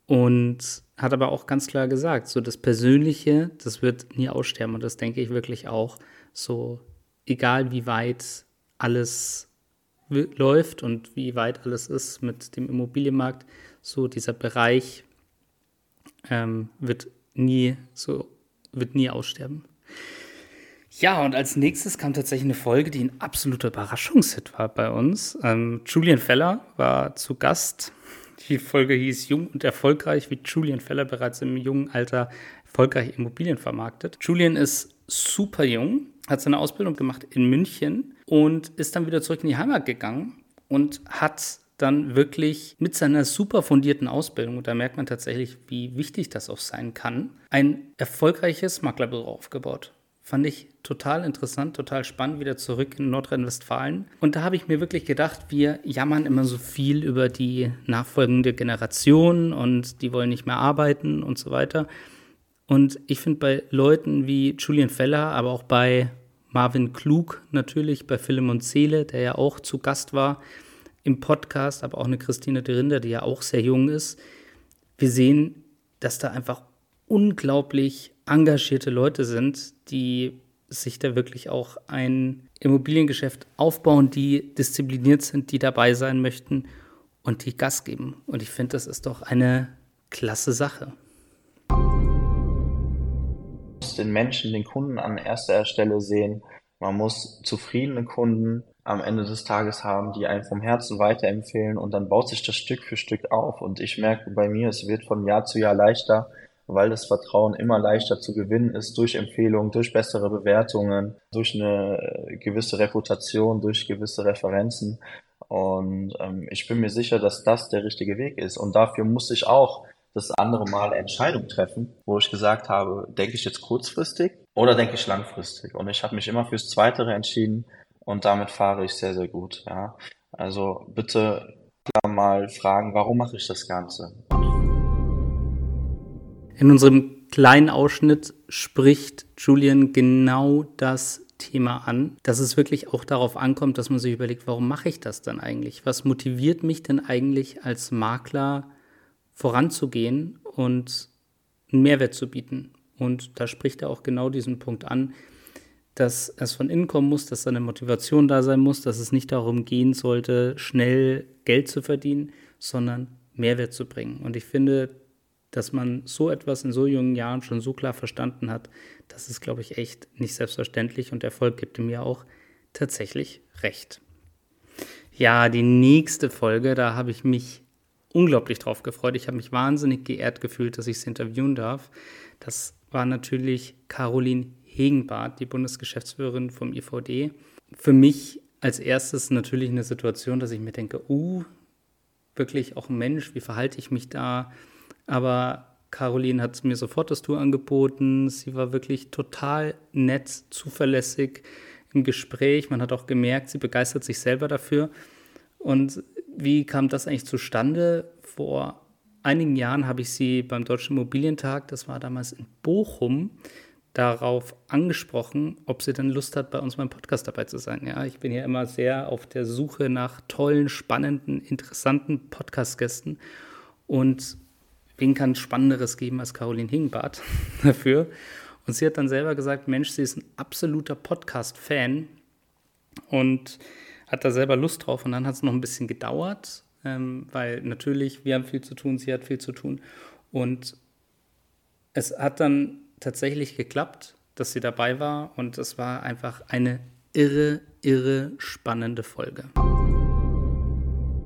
und hat aber auch ganz klar gesagt, so das Persönliche, das wird nie aussterben. Und das denke ich wirklich auch. So, egal wie weit alles läuft und wie weit alles ist mit dem Immobilienmarkt, so dieser Bereich ähm, wird nie so wird nie aussterben. Ja, und als nächstes kam tatsächlich eine Folge, die ein absoluter Überraschungshit war bei uns. Ähm, Julian Feller war zu Gast die Folge hieß Jung und erfolgreich, wie Julian Feller bereits im jungen Alter erfolgreich Immobilien vermarktet. Julian ist super jung, hat seine Ausbildung gemacht in München und ist dann wieder zurück in die Heimat gegangen und hat dann wirklich mit seiner super fundierten Ausbildung, und da merkt man tatsächlich, wie wichtig das auch sein kann, ein erfolgreiches Maklerbüro aufgebaut. Fand ich total interessant, total spannend, wieder zurück in Nordrhein-Westfalen. Und da habe ich mir wirklich gedacht, wir jammern immer so viel über die nachfolgende Generation und die wollen nicht mehr arbeiten und so weiter. Und ich finde bei Leuten wie Julian Feller, aber auch bei Marvin Klug natürlich, bei Philipp und Seele, der ja auch zu Gast war im Podcast, aber auch eine Christine de Rinder, die ja auch sehr jung ist. Wir sehen, dass da einfach unglaublich engagierte Leute sind, die sich da wirklich auch ein Immobiliengeschäft aufbauen, die diszipliniert sind, die dabei sein möchten und die Gas geben. Und ich finde, das ist doch eine klasse Sache. Den Menschen, den Kunden an erster Stelle sehen. Man muss zufriedene Kunden am Ende des Tages haben, die einen vom Herzen weiterempfehlen und dann baut sich das Stück für Stück auf. Und ich merke bei mir, es wird von Jahr zu Jahr leichter, weil das Vertrauen immer leichter zu gewinnen ist durch Empfehlungen, durch bessere Bewertungen, durch eine gewisse Reputation, durch gewisse Referenzen. Und ähm, ich bin mir sicher, dass das der richtige Weg ist. Und dafür muss ich auch das andere Mal Entscheidung treffen, wo ich gesagt habe, denke ich jetzt kurzfristig oder denke ich langfristig? Und ich habe mich immer fürs Zweitere entschieden und damit fahre ich sehr, sehr gut. Ja. Also bitte mal fragen, warum mache ich das Ganze? In unserem kleinen Ausschnitt spricht Julian genau das Thema an, dass es wirklich auch darauf ankommt, dass man sich überlegt, warum mache ich das dann eigentlich? Was motiviert mich denn eigentlich als Makler voranzugehen und einen Mehrwert zu bieten? Und da spricht er auch genau diesen Punkt an, dass es von innen kommen muss, dass eine Motivation da sein muss, dass es nicht darum gehen sollte, schnell Geld zu verdienen, sondern Mehrwert zu bringen. Und ich finde, dass man so etwas in so jungen Jahren schon so klar verstanden hat, das ist, glaube ich, echt nicht selbstverständlich und Erfolg gibt ihm ja auch tatsächlich recht. Ja, die nächste Folge, da habe ich mich unglaublich drauf gefreut. Ich habe mich wahnsinnig geehrt gefühlt, dass ich sie interviewen darf. Das war natürlich Caroline Hegenbart, die Bundesgeschäftsführerin vom IVD. Für mich als erstes natürlich eine Situation, dass ich mir denke, uh, wirklich auch ein Mensch, wie verhalte ich mich da? Aber Caroline hat mir sofort das Tour angeboten. Sie war wirklich total nett, zuverlässig im Gespräch. Man hat auch gemerkt, sie begeistert sich selber dafür. Und wie kam das eigentlich zustande? Vor einigen Jahren habe ich sie beim Deutschen Immobilientag, das war damals in Bochum, darauf angesprochen, ob sie denn Lust hat, bei uns beim Podcast dabei zu sein. Ja, ich bin ja immer sehr auf der Suche nach tollen, spannenden, interessanten Podcast-Gästen. Und wen kann es Spannenderes geben als Caroline Hingenbart dafür? Und sie hat dann selber gesagt, Mensch, sie ist ein absoluter Podcast-Fan und hat da selber Lust drauf. Und dann hat es noch ein bisschen gedauert, ähm, weil natürlich, wir haben viel zu tun, sie hat viel zu tun. Und es hat dann tatsächlich geklappt, dass sie dabei war. Und es war einfach eine irre, irre spannende Folge.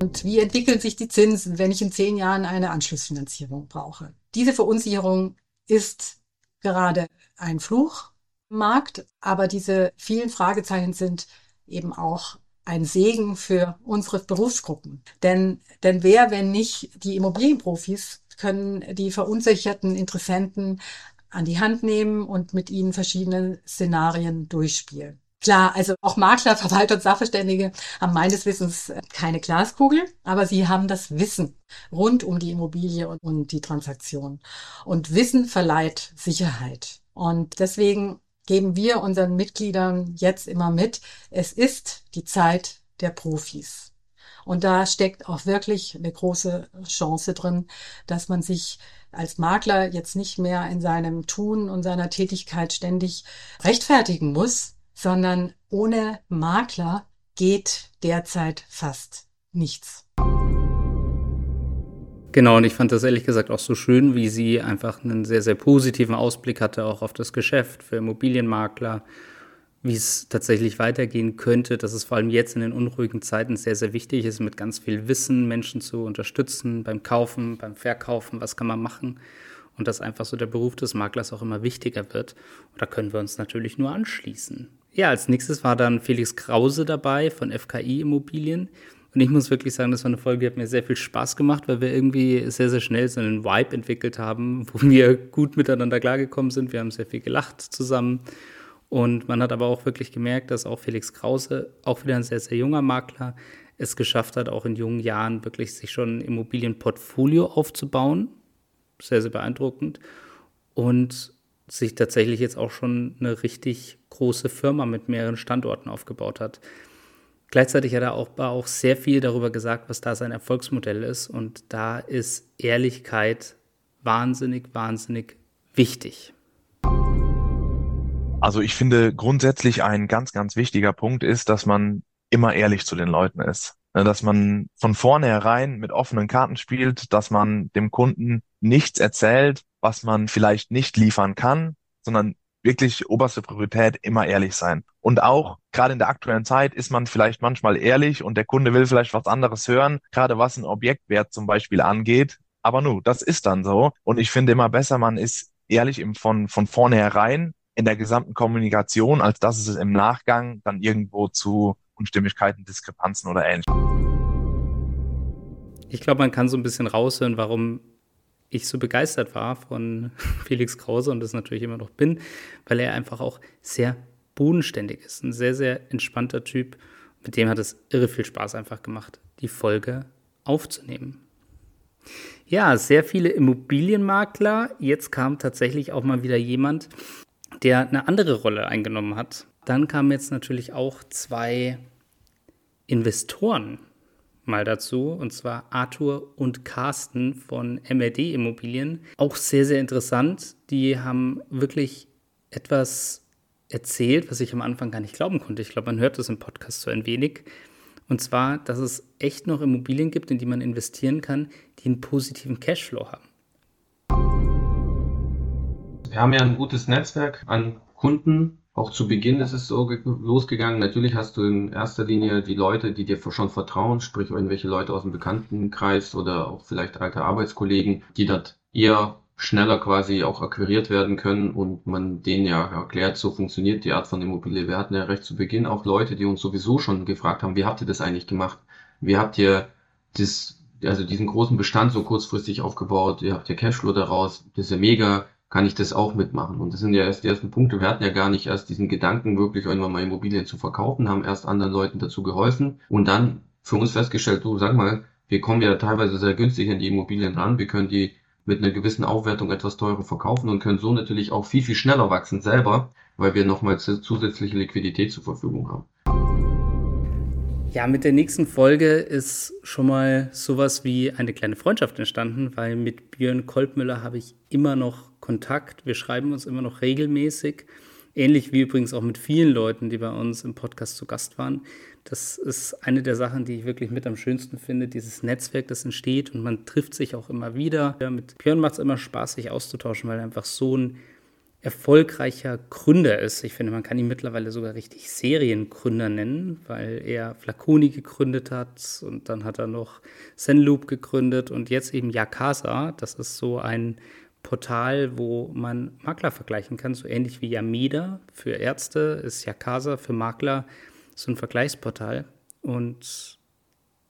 Und wie entwickeln sich die Zinsen, wenn ich in zehn Jahren eine Anschlussfinanzierung brauche? Diese Verunsicherung ist gerade ein Fluch im Markt, aber diese vielen Fragezeichen sind eben auch ein Segen für unsere Berufsgruppen. Denn, denn wer, wenn nicht die Immobilienprofis, können die verunsicherten Interessenten an die Hand nehmen und mit ihnen verschiedene Szenarien durchspielen. Klar, also auch Makler, Verwalter und Sachverständige haben meines Wissens keine Glaskugel, aber sie haben das Wissen rund um die Immobilie und, und die Transaktion. Und Wissen verleiht Sicherheit. Und deswegen geben wir unseren Mitgliedern jetzt immer mit, es ist die Zeit der Profis. Und da steckt auch wirklich eine große Chance drin, dass man sich als Makler jetzt nicht mehr in seinem Tun und seiner Tätigkeit ständig rechtfertigen muss, sondern ohne Makler geht derzeit fast nichts. Genau, und ich fand das ehrlich gesagt auch so schön, wie sie einfach einen sehr, sehr positiven Ausblick hatte, auch auf das Geschäft für Immobilienmakler, wie es tatsächlich weitergehen könnte, dass es vor allem jetzt in den unruhigen Zeiten sehr, sehr wichtig ist, mit ganz viel Wissen Menschen zu unterstützen beim Kaufen, beim Verkaufen, was kann man machen und dass einfach so der Beruf des Maklers auch immer wichtiger wird. Und da können wir uns natürlich nur anschließen. Ja, als nächstes war dann Felix Krause dabei von FKI Immobilien. Und ich muss wirklich sagen, das war eine Folge, die hat mir sehr viel Spaß gemacht, weil wir irgendwie sehr, sehr schnell so einen Vibe entwickelt haben, wo wir gut miteinander klargekommen sind. Wir haben sehr viel gelacht zusammen. Und man hat aber auch wirklich gemerkt, dass auch Felix Krause, auch wieder ein sehr, sehr junger Makler, es geschafft hat, auch in jungen Jahren wirklich sich schon ein Immobilienportfolio aufzubauen. Sehr, sehr beeindruckend. Und sich tatsächlich jetzt auch schon eine richtig große Firma mit mehreren Standorten aufgebaut hat. Gleichzeitig hat er auch, auch sehr viel darüber gesagt, was da sein Erfolgsmodell ist. Und da ist Ehrlichkeit wahnsinnig, wahnsinnig wichtig. Also ich finde grundsätzlich ein ganz, ganz wichtiger Punkt ist, dass man immer ehrlich zu den Leuten ist. Ne, dass man von vornherein mit offenen Karten spielt, dass man dem Kunden nichts erzählt, was man vielleicht nicht liefern kann, sondern wirklich oberste Priorität immer ehrlich sein. Und auch gerade in der aktuellen Zeit ist man vielleicht manchmal ehrlich und der Kunde will vielleicht was anderes hören, gerade was ein Objektwert zum Beispiel angeht. Aber nu, das ist dann so. Und ich finde immer besser, man ist ehrlich im, von, von vornherein in der gesamten Kommunikation, als dass es im Nachgang dann irgendwo zu Unstimmigkeiten, Diskrepanzen oder ähnlichem. Ich glaube, man kann so ein bisschen raushören, warum ich so begeistert war von Felix Krause und das natürlich immer noch bin, weil er einfach auch sehr bodenständig ist. Ein sehr, sehr entspannter Typ. Mit dem hat es irre viel Spaß einfach gemacht, die Folge aufzunehmen. Ja, sehr viele Immobilienmakler. Jetzt kam tatsächlich auch mal wieder jemand, der eine andere Rolle eingenommen hat. Dann kamen jetzt natürlich auch zwei Investoren mal dazu, und zwar Arthur und Carsten von MRD Immobilien. Auch sehr, sehr interessant. Die haben wirklich etwas erzählt, was ich am Anfang gar nicht glauben konnte. Ich glaube, man hört das im Podcast so ein wenig. Und zwar, dass es echt noch Immobilien gibt, in die man investieren kann, die einen positiven Cashflow haben. Wir haben ja ein gutes Netzwerk an Kunden. Auch zu Beginn ist es so losgegangen. Natürlich hast du in erster Linie die Leute, die dir schon vertrauen, sprich irgendwelche Leute aus dem Bekanntenkreis oder auch vielleicht alte Arbeitskollegen, die dort eher schneller quasi auch akquiriert werden können und man denen ja erklärt, so funktioniert die Art von Immobilie. Wir hatten ja recht zu Beginn auch Leute, die uns sowieso schon gefragt haben, wie habt ihr das eigentlich gemacht? Wie habt ihr das, also diesen großen Bestand so kurzfristig aufgebaut? Ihr habt ja Cashflow daraus. Das ist ja mega kann ich das auch mitmachen. Und das sind ja erst die ersten Punkte. Wir hatten ja gar nicht erst diesen Gedanken, wirklich irgendwann mal Immobilien zu verkaufen, haben erst anderen Leuten dazu geholfen und dann für uns festgestellt, du sag mal, wir kommen ja teilweise sehr günstig an die Immobilien ran, wir können die mit einer gewissen Aufwertung etwas teurer verkaufen und können so natürlich auch viel, viel schneller wachsen selber, weil wir nochmal zusätzliche Liquidität zur Verfügung haben. Ja, mit der nächsten Folge ist schon mal sowas wie eine kleine Freundschaft entstanden, weil mit Björn Kolbmüller habe ich immer noch Kontakt. Wir schreiben uns immer noch regelmäßig. Ähnlich wie übrigens auch mit vielen Leuten, die bei uns im Podcast zu Gast waren. Das ist eine der Sachen, die ich wirklich mit am schönsten finde, dieses Netzwerk, das entsteht und man trifft sich auch immer wieder. Mit Björn macht es immer Spaß, sich auszutauschen, weil er einfach so ein erfolgreicher Gründer ist. Ich finde, man kann ihn mittlerweile sogar richtig Seriengründer nennen, weil er Flaconi gegründet hat und dann hat er noch Zenloop gegründet und jetzt eben Yakasa. Das ist so ein Portal, wo man Makler vergleichen kann, so ähnlich wie Yamida für Ärzte ist Yakasa für Makler so ein Vergleichsportal. Und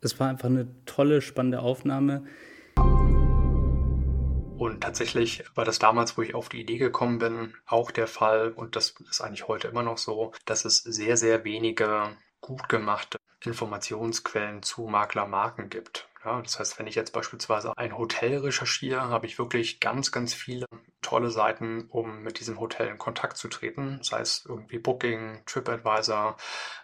es war einfach eine tolle, spannende Aufnahme. Und tatsächlich war das damals, wo ich auf die Idee gekommen bin, auch der Fall, und das ist eigentlich heute immer noch so, dass es sehr, sehr wenige gut gemachte Informationsquellen zu Maklermarken gibt. Ja, das heißt, wenn ich jetzt beispielsweise ein Hotel recherchiere, habe ich wirklich ganz, ganz viele tolle Seiten, um mit diesem Hotel in Kontakt zu treten. Sei es irgendwie Booking, TripAdvisor,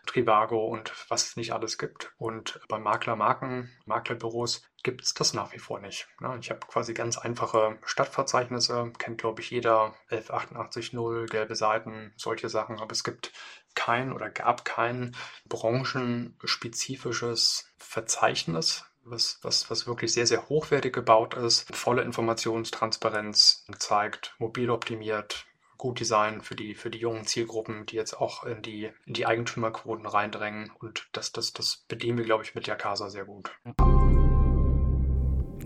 Trivago und was es nicht alles gibt. Und bei Maklermarken, Maklerbüros gibt es das nach wie vor nicht. Ich habe quasi ganz einfache Stadtverzeichnisse, kennt glaube ich jeder, 11880, gelbe Seiten, solche Sachen, aber es gibt kein oder gab kein branchenspezifisches Verzeichnis was, was, was wirklich sehr, sehr hochwertig gebaut ist, volle Informationstransparenz zeigt, mobil optimiert, gut Design für die, für die jungen Zielgruppen, die jetzt auch in die, in die Eigentümerquoten reindrängen. Und das, das, das bedienen wir, glaube ich, mit Yakasa sehr gut.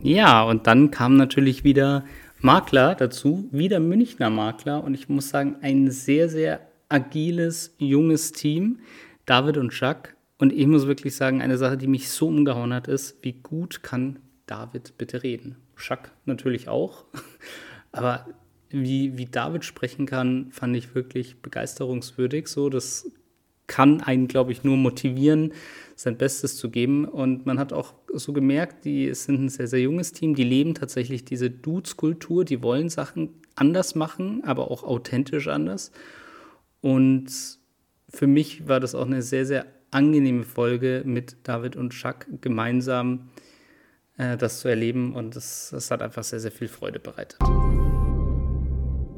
Ja, und dann kam natürlich wieder Makler dazu, wieder Münchner Makler. Und ich muss sagen, ein sehr, sehr agiles, junges Team. David und Jacques und ich muss wirklich sagen, eine Sache, die mich so umgehauen hat, ist, wie gut kann David bitte reden? Schack natürlich auch. Aber wie, wie David sprechen kann, fand ich wirklich begeisterungswürdig. So, das kann einen, glaube ich, nur motivieren, sein Bestes zu geben. Und man hat auch so gemerkt, die sind ein sehr, sehr junges Team, die leben tatsächlich diese Dudes-Kultur, die wollen Sachen anders machen, aber auch authentisch anders. Und für mich war das auch eine sehr, sehr angenehme Folge mit David und Chuck gemeinsam äh, das zu erleben. Und das hat einfach sehr, sehr viel Freude bereitet.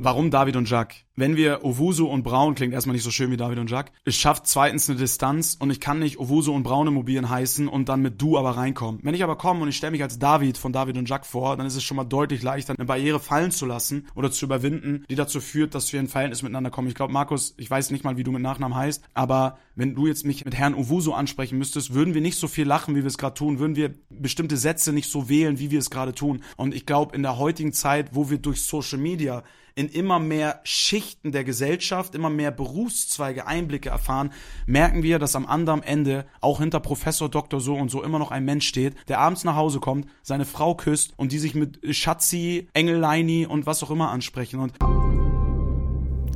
Warum David und Jack? Wenn wir Owusu und Braun klingt erstmal nicht so schön wie David und Jack. Es schafft zweitens eine Distanz und ich kann nicht Owusu und Braun Immobilien heißen und dann mit du aber reinkommen. Wenn ich aber komme und ich stelle mich als David von David und Jack vor, dann ist es schon mal deutlich leichter, eine Barriere fallen zu lassen oder zu überwinden, die dazu führt, dass wir in Verhältnis miteinander kommen. Ich glaube, Markus, ich weiß nicht mal, wie du mit Nachnamen heißt, aber wenn du jetzt mich mit Herrn Owusu ansprechen müsstest, würden wir nicht so viel lachen, wie wir es gerade tun, würden wir bestimmte Sätze nicht so wählen, wie wir es gerade tun. Und ich glaube, in der heutigen Zeit, wo wir durch Social Media in immer mehr Schichten der Gesellschaft, immer mehr Berufszweige Einblicke erfahren, merken wir, dass am anderen Ende auch hinter Professor Doktor so und so immer noch ein Mensch steht, der abends nach Hause kommt, seine Frau küsst und die sich mit Schatzi, Engelleini und was auch immer ansprechen. Und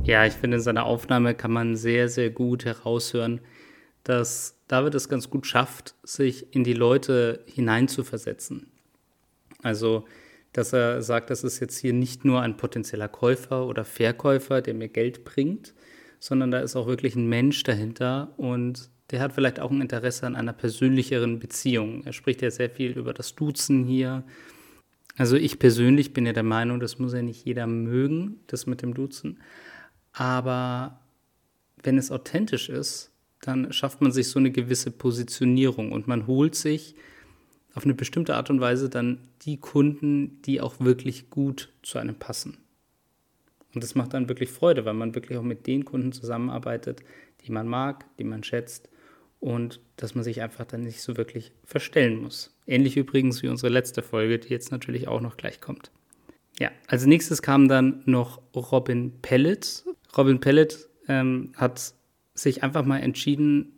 ja, ich finde, in seiner Aufnahme kann man sehr, sehr gut heraushören, dass David es ganz gut schafft, sich in die Leute hineinzuversetzen. Also dass er sagt, das ist jetzt hier nicht nur ein potenzieller Käufer oder Verkäufer, der mir Geld bringt, sondern da ist auch wirklich ein Mensch dahinter und der hat vielleicht auch ein Interesse an einer persönlicheren Beziehung. Er spricht ja sehr viel über das Duzen hier. Also ich persönlich bin ja der Meinung, das muss ja nicht jeder mögen, das mit dem Duzen. Aber wenn es authentisch ist, dann schafft man sich so eine gewisse Positionierung und man holt sich auf eine bestimmte Art und Weise dann die Kunden, die auch wirklich gut zu einem passen. Und das macht dann wirklich Freude, weil man wirklich auch mit den Kunden zusammenarbeitet, die man mag, die man schätzt und dass man sich einfach dann nicht so wirklich verstellen muss. Ähnlich übrigens wie unsere letzte Folge, die jetzt natürlich auch noch gleich kommt. Ja, als nächstes kam dann noch Robin Pellet. Robin Pellet ähm, hat sich einfach mal entschieden,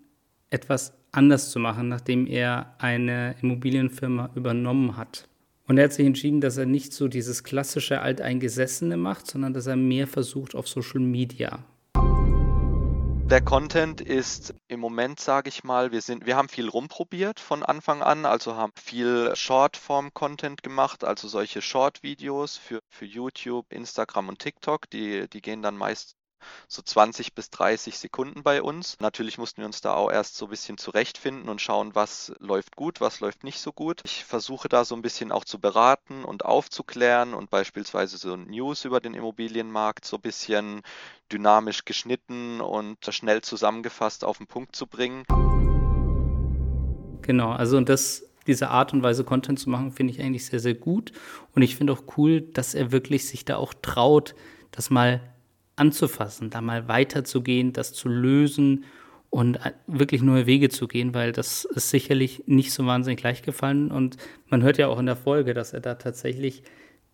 etwas anders zu machen, nachdem er eine Immobilienfirma übernommen hat. Und er hat sich entschieden, dass er nicht so dieses klassische Alteingesessene macht, sondern dass er mehr versucht auf Social Media. Der Content ist im Moment, sage ich mal, wir sind, wir haben viel rumprobiert von Anfang an, also haben viel Shortform-Content gemacht, also solche Short-Videos für, für YouTube, Instagram und TikTok, die, die gehen dann meist so 20 bis 30 Sekunden bei uns. Natürlich mussten wir uns da auch erst so ein bisschen zurechtfinden und schauen, was läuft gut, was läuft nicht so gut. Ich versuche da so ein bisschen auch zu beraten und aufzuklären und beispielsweise so News über den Immobilienmarkt so ein bisschen dynamisch geschnitten und schnell zusammengefasst auf den Punkt zu bringen. Genau, also und das diese Art und Weise Content zu machen, finde ich eigentlich sehr, sehr gut. Und ich finde auch cool, dass er wirklich sich da auch traut, das mal anzufassen, da mal weiterzugehen, das zu lösen und äh, wirklich neue Wege zu gehen, weil das ist sicherlich nicht so wahnsinnig leicht gefallen. Und man hört ja auch in der Folge, dass er da tatsächlich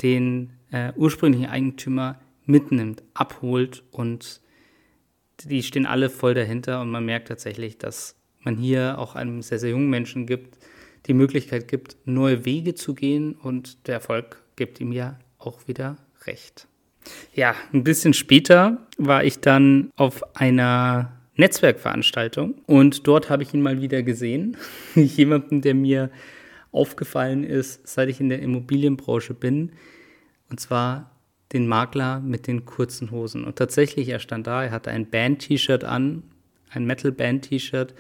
den äh, ursprünglichen Eigentümer mitnimmt, abholt und die stehen alle voll dahinter und man merkt tatsächlich, dass man hier auch einem sehr, sehr jungen Menschen gibt, die Möglichkeit gibt, neue Wege zu gehen und der Erfolg gibt ihm ja auch wieder recht. Ja, ein bisschen später war ich dann auf einer Netzwerkveranstaltung und dort habe ich ihn mal wieder gesehen. Jemanden, der mir aufgefallen ist, seit ich in der Immobilienbranche bin. Und zwar den Makler mit den kurzen Hosen. Und tatsächlich, er stand da, er hatte ein Band-T-Shirt an, ein Metal-Band-T-Shirt.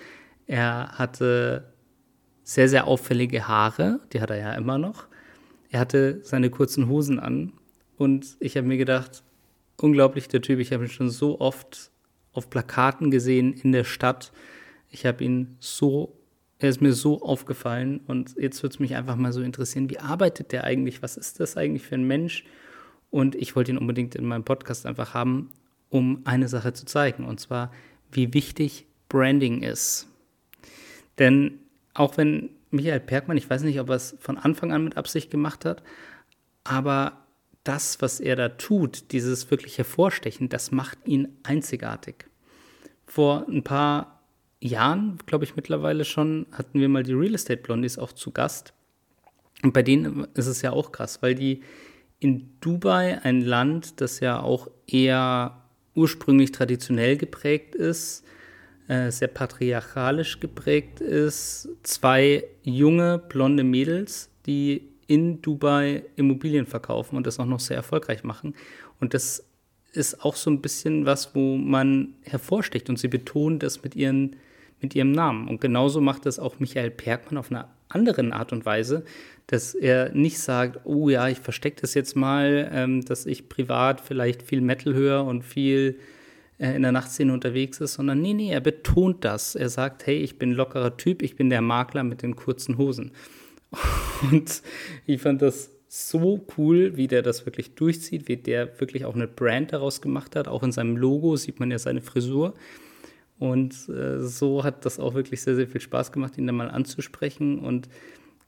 Er hatte sehr, sehr auffällige Haare, die hat er ja immer noch. Er hatte seine kurzen Hosen an und ich habe mir gedacht, unglaublich der Typ. Ich habe ihn schon so oft auf Plakaten gesehen in der Stadt. Ich habe ihn so, er ist mir so aufgefallen. Und jetzt würde es mich einfach mal so interessieren, wie arbeitet der eigentlich? Was ist das eigentlich für ein Mensch? Und ich wollte ihn unbedingt in meinem Podcast einfach haben, um eine Sache zu zeigen. Und zwar, wie wichtig Branding ist. Denn auch wenn Michael Perkmann, ich weiß nicht, ob er es von Anfang an mit Absicht gemacht hat, aber das, was er da tut, dieses wirklich Hervorstechen, das macht ihn einzigartig. Vor ein paar Jahren, glaube ich mittlerweile schon, hatten wir mal die Real Estate Blondies auch zu Gast. Und bei denen ist es ja auch krass, weil die in Dubai, ein Land, das ja auch eher ursprünglich traditionell geprägt ist, äh, sehr patriarchalisch geprägt ist, zwei junge blonde Mädels, die in Dubai Immobilien verkaufen und das auch noch sehr erfolgreich machen. Und das ist auch so ein bisschen was, wo man hervorsticht und sie betonen das mit, ihren, mit ihrem Namen. Und genauso macht das auch Michael Perkmann auf einer anderen Art und Weise, dass er nicht sagt, oh ja, ich verstecke das jetzt mal, ähm, dass ich privat vielleicht viel Metal höre und viel äh, in der Nachtszene unterwegs ist, sondern nee, nee, er betont das. Er sagt, hey, ich bin lockerer Typ, ich bin der Makler mit den kurzen Hosen. Und ich fand das so cool, wie der das wirklich durchzieht, wie der wirklich auch eine Brand daraus gemacht hat. Auch in seinem Logo sieht man ja seine Frisur. Und äh, so hat das auch wirklich sehr, sehr viel Spaß gemacht, ihn da mal anzusprechen. Und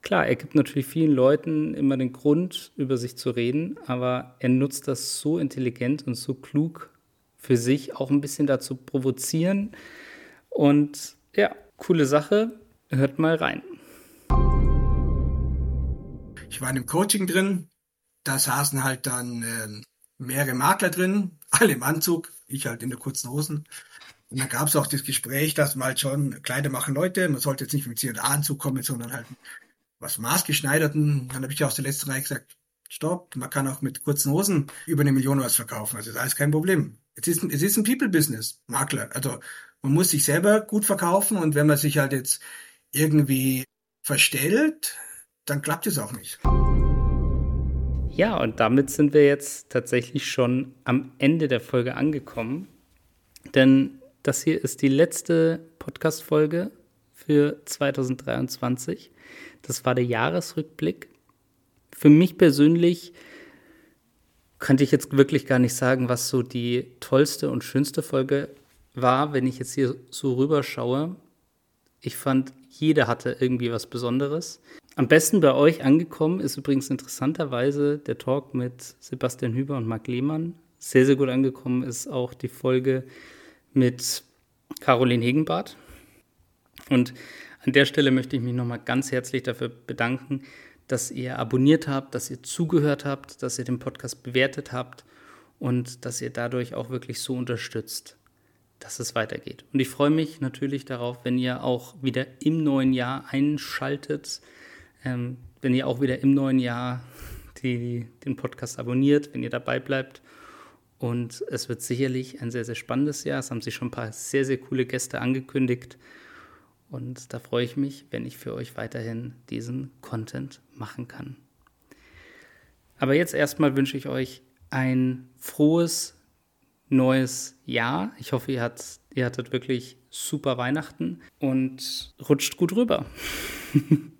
klar, er gibt natürlich vielen Leuten immer den Grund, über sich zu reden, aber er nutzt das so intelligent und so klug für sich, auch ein bisschen dazu provozieren. Und ja, coole Sache. Hört mal rein. Ich war in einem Coaching drin, da saßen halt dann äh, mehrere Makler drin, alle im Anzug, ich halt in der kurzen Hosen. Und dann gab es auch das Gespräch, dass man halt schon Kleider machen Leute, man sollte jetzt nicht mit C&A-Anzug kommen, sondern halt was maßgeschneiderten. Dann habe ich aus der letzten Reihe gesagt, stopp, man kann auch mit kurzen Hosen über eine Million was verkaufen, also das ist alles kein Problem. Es ist, es ist ein People-Business, Makler. Also man muss sich selber gut verkaufen und wenn man sich halt jetzt irgendwie verstellt, dann klappt es auch nicht. Ja, und damit sind wir jetzt tatsächlich schon am Ende der Folge angekommen. Denn das hier ist die letzte Podcast-Folge für 2023. Das war der Jahresrückblick. Für mich persönlich könnte ich jetzt wirklich gar nicht sagen, was so die tollste und schönste Folge war, wenn ich jetzt hier so rüberschaue. Ich fand, jeder hatte irgendwie was Besonderes. Am besten bei euch angekommen ist übrigens interessanterweise der Talk mit Sebastian Hüber und Marc Lehmann. Sehr, sehr gut angekommen ist auch die Folge mit Caroline Hegenbart. Und an der Stelle möchte ich mich nochmal ganz herzlich dafür bedanken, dass ihr abonniert habt, dass ihr zugehört habt, dass ihr den Podcast bewertet habt und dass ihr dadurch auch wirklich so unterstützt dass es weitergeht. Und ich freue mich natürlich darauf, wenn ihr auch wieder im neuen Jahr einschaltet, ähm, wenn ihr auch wieder im neuen Jahr die, den Podcast abonniert, wenn ihr dabei bleibt. Und es wird sicherlich ein sehr, sehr spannendes Jahr. Es haben sich schon ein paar sehr, sehr coole Gäste angekündigt. Und da freue ich mich, wenn ich für euch weiterhin diesen Content machen kann. Aber jetzt erstmal wünsche ich euch ein frohes neues Jahr. Ich hoffe, ihr, hat, ihr hattet wirklich super Weihnachten und rutscht gut rüber.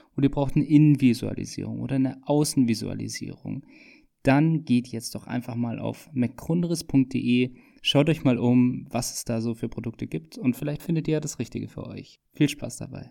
oder ihr braucht eine Innenvisualisierung oder eine Außenvisualisierung, dann geht jetzt doch einfach mal auf mcgrundriss.de, schaut euch mal um, was es da so für Produkte gibt und vielleicht findet ihr ja das Richtige für euch. Viel Spaß dabei.